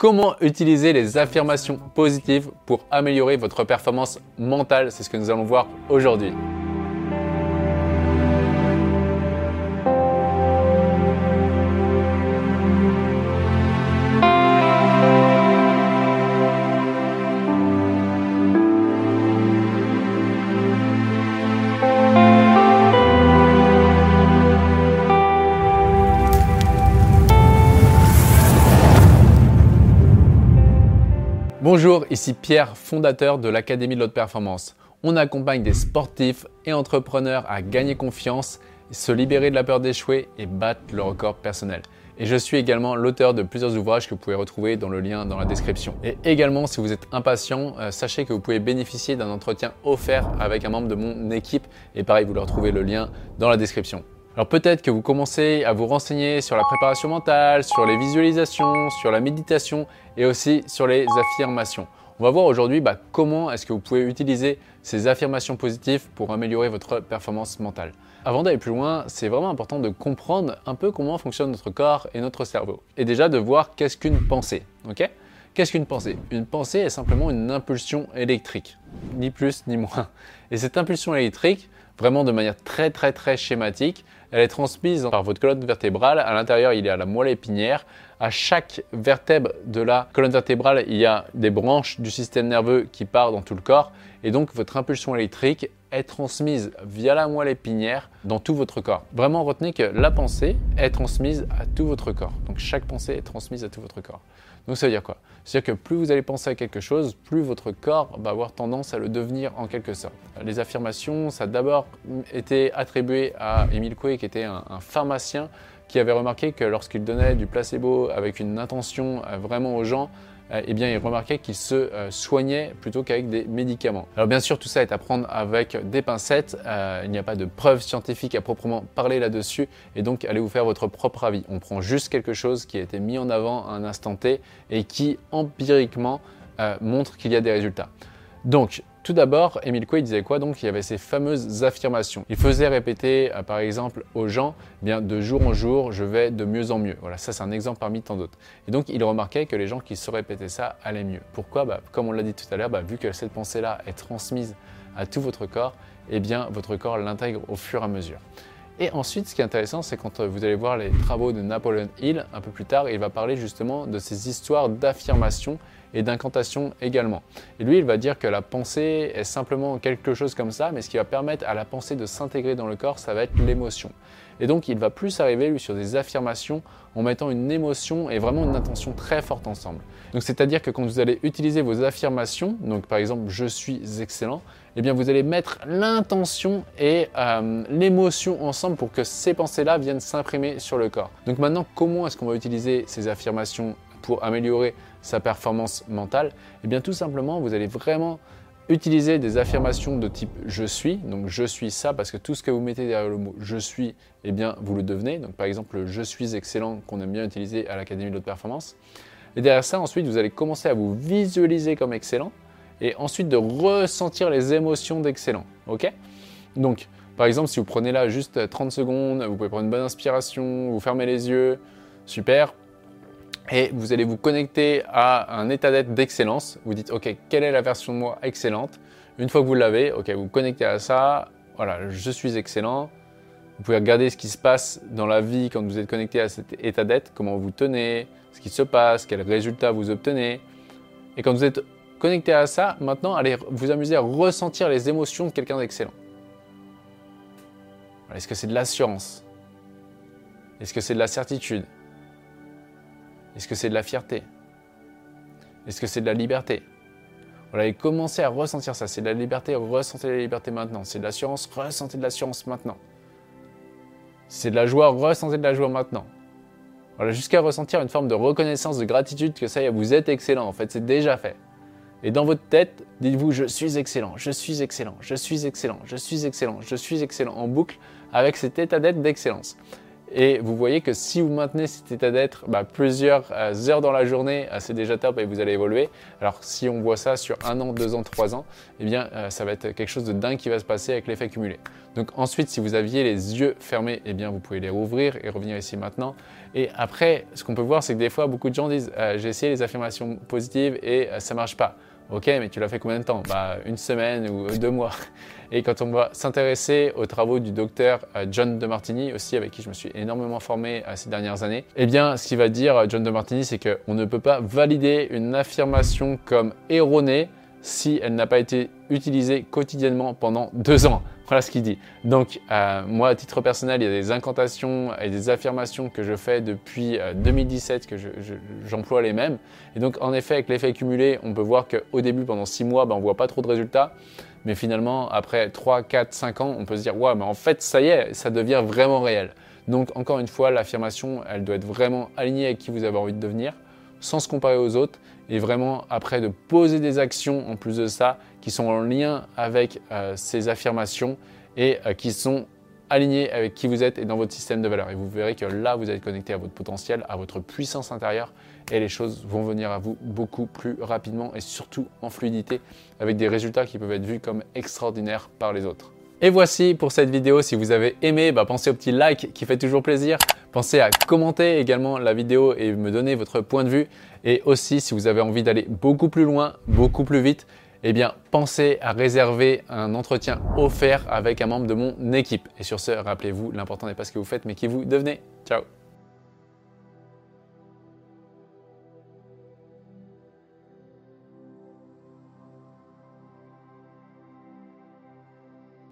Comment utiliser les affirmations positives pour améliorer votre performance mentale? C'est ce que nous allons voir aujourd'hui. Bonjour, ici Pierre, fondateur de l'Académie de l'Haute Performance. On accompagne des sportifs et entrepreneurs à gagner confiance, se libérer de la peur d'échouer et battre le record personnel. Et je suis également l'auteur de plusieurs ouvrages que vous pouvez retrouver dans le lien dans la description. Et également, si vous êtes impatient, euh, sachez que vous pouvez bénéficier d'un entretien offert avec un membre de mon équipe. Et pareil, vous leur trouvez le lien dans la description. Alors peut-être que vous commencez à vous renseigner sur la préparation mentale, sur les visualisations, sur la méditation et aussi sur les affirmations. On va voir aujourd'hui bah, comment est-ce que vous pouvez utiliser ces affirmations positives pour améliorer votre performance mentale. Avant d'aller plus loin, c'est vraiment important de comprendre un peu comment fonctionne notre corps et notre cerveau. Et déjà de voir qu'est-ce qu'une pensée. Qu'est-ce qu'une pensée? Une pensée est simplement une impulsion électrique, ni plus ni moins. Et cette impulsion électrique, vraiment de manière très très très schématique, elle est transmise par votre colonne vertébrale. À l'intérieur, il y a la moelle épinière. À chaque vertèbre de la colonne vertébrale, il y a des branches du système nerveux qui partent dans tout le corps. Et donc, votre impulsion électrique est transmise via la moelle épinière dans tout votre corps. Vraiment, retenez que la pensée est transmise à tout votre corps. Donc, chaque pensée est transmise à tout votre corps. Donc ça veut dire quoi? C'est-à-dire que plus vous allez penser à quelque chose, plus votre corps va avoir tendance à le devenir en quelque sorte. Les affirmations, ça a d'abord été attribué à Émile Coué, qui était un, pharmacien qui avait remarqué que lorsqu'il donnait du placebo avec une intention euh, vraiment aux gens, euh, eh il remarquait qu'il se euh, soignait plutôt qu'avec des médicaments. Alors bien sûr, tout ça est à prendre avec des pincettes. Il n'y a pas de preuves scientifiques à proprement parler là-dessus, et donc allez vous faire votre propre avis. On prend juste quelque chose qui a été mis en avant à un instant T et qui empiriquement montre qu'il y a des résultats. Donc, tout d'abord, Émile Coué disait quoi Donc, il y avait ces fameuses affirmations. Il faisait répéter, euh, par exemple, aux gens, eh bien de jour en jour, je vais de mieux en mieux. Voilà, ça c'est un exemple parmi tant d'autres. Et donc, il remarquait que les gens qui se répétaient ça allaient mieux. Pourquoi? Bah, Comme on l'a dit tout à l'heure, bah, vu que cette pensée-là est transmise à tout votre corps, eh bien, votre corps l'intègre au fur et à mesure. Et ensuite, ce qui est intéressant, c'est quand euh, vous allez voir les travaux de Napoleon Hill un peu plus tard, il va parler justement de ces histoires d'affirmation et d'incantation également. Et lui, il va dire que la pensée est simplement quelque chose comme ça, mais ce qui va permettre à la pensée de s'intégrer dans le corps, ça va être l'émotion. Et donc, il va plus arriver, lui, sur des affirmations en mettant une émotion et vraiment une intention très forte ensemble. Donc, c'est-à-dire que quand vous allez utiliser vos affirmations, donc par exemple, je suis excellent, eh bien, vous allez mettre l'intention et euh, l'émotion ensemble pour que ces pensées-là viennent s'imprimer sur le corps. Donc maintenant, comment est-ce qu'on va utiliser ces affirmations pour améliorer sa performance mentale Eh bien tout simplement, vous allez vraiment utiliser des affirmations de type je suis, donc je suis ça, parce que tout ce que vous mettez derrière le mot je suis, eh bien vous le devenez. Donc par exemple le je suis excellent qu'on aime bien utiliser à l'Académie de performance. Et derrière ça, ensuite, vous allez commencer à vous visualiser comme excellent et ensuite de ressentir les émotions d'excellent. Ok? Donc par exemple, si vous prenez là juste 30 secondes, vous pouvez prendre une bonne inspiration, vous fermez les yeux, super, et vous allez vous connecter à un état d'être d'excellence. Vous dites, OK, quelle est la version de moi excellente? Une fois que vous l'avez, OK, vous vous connectez à ça. Voilà, je suis excellent. Vous pouvez regarder ce qui se passe dans la vie quand vous êtes connecté à cet état d'être, comment vous tenez, ce qui se passe, quels résultats vous obtenez. Et quand vous êtes connecté à ça, maintenant, allez vous amuser à ressentir les émotions de quelqu'un d'excellent. Est-ce que c'est de l'assurance? Est-ce que c'est de la certitude? Est-ce que c'est de la fierté? Est-ce que c'est de la liberté? Voilà, et commencez à ressentir ça. C'est de la liberté, ressentez la liberté maintenant. C'est de l'assurance, ressentez de l'assurance maintenant. C'est de la joie, ressentez de la joie maintenant. Voilà, jusqu'à ressentir une forme de reconnaissance, de gratitude que ça y est, vous êtes excellent. En fait, c'est déjà fait. Et dans votre tête, dites-vous je suis excellent, je suis excellent, je suis excellent, je suis excellent, je suis excellent en boucle avec cet état d'être d'excellence. Et vous voyez que si vous maintenez cet état d'être bah, plusieurs euh, heures dans la journée, euh, c'est déjà top et vous allez évoluer. Alors si on voit ça sur un an, deux ans, trois ans, eh bien euh, ça va être quelque chose de dingue qui va se passer avec l'effet cumulé. Donc ensuite, si vous aviez les yeux fermés, eh bien vous pouvez les rouvrir et revenir ici maintenant. Et après, ce qu'on peut voir, c'est que des fois, beaucoup de gens disent j'ai essayé les affirmations positives et ça marche pas. Ok, mais tu l'as fait combien de temps? Bah, Une semaine ou deux mois. Et quand on va s'intéresser aux travaux du docteur euh, John de Martini, aussi avec qui je me suis énormément formé euh, ces dernières années, eh bien, ce qu'il va dire euh, John de Martini, c'est qu'on ne peut pas valider une affirmation comme erronée si elle n'a pas été utilisée quotidiennement pendant deux ans. Voilà ce qu'il dit. Donc, moi, à titre personnel, il y a des incantations et des affirmations que je fais depuis 2017 que j'emploie les mêmes. Et donc, en effet, avec l'effet cumulé, on peut voir qu'au début, pendant six mois, ben, on voit pas trop de résultats. Mais finalement, après 3, 4, 5 ans, on peut se dire, ouais, mais en fait, ça y est, ça devient vraiment réel. Donc, encore une fois, l'affirmation, elle doit être vraiment alignée avec qui vous avez envie de devenir, sans se comparer aux autres, et vraiment après de poser des actions en plus de ça qui sont en lien avec euh, ces affirmations et euh, qui sont alignées avec qui vous êtes et dans votre système de valeurs. Et vous verrez que là, vous êtes connecté à votre potentiel, à votre puissance intérieure et les choses vont venir à vous beaucoup plus rapidement et surtout en fluidité avec des résultats qui peuvent être vus comme extraordinaires par les autres. Et voici pour cette vidéo. Si vous avez aimé, bah, pensez au petit like qui fait toujours plaisir. Pensez à commenter également la vidéo et me donner votre point de vue. Et aussi, si vous avez envie d'aller beaucoup plus loin, beaucoup plus vite, eh bien, pensez à réserver un entretien offert avec un membre de mon équipe. Et sur ce, rappelez-vous, l'important n'est pas ce que vous faites, mais qui vous devenez. Ciao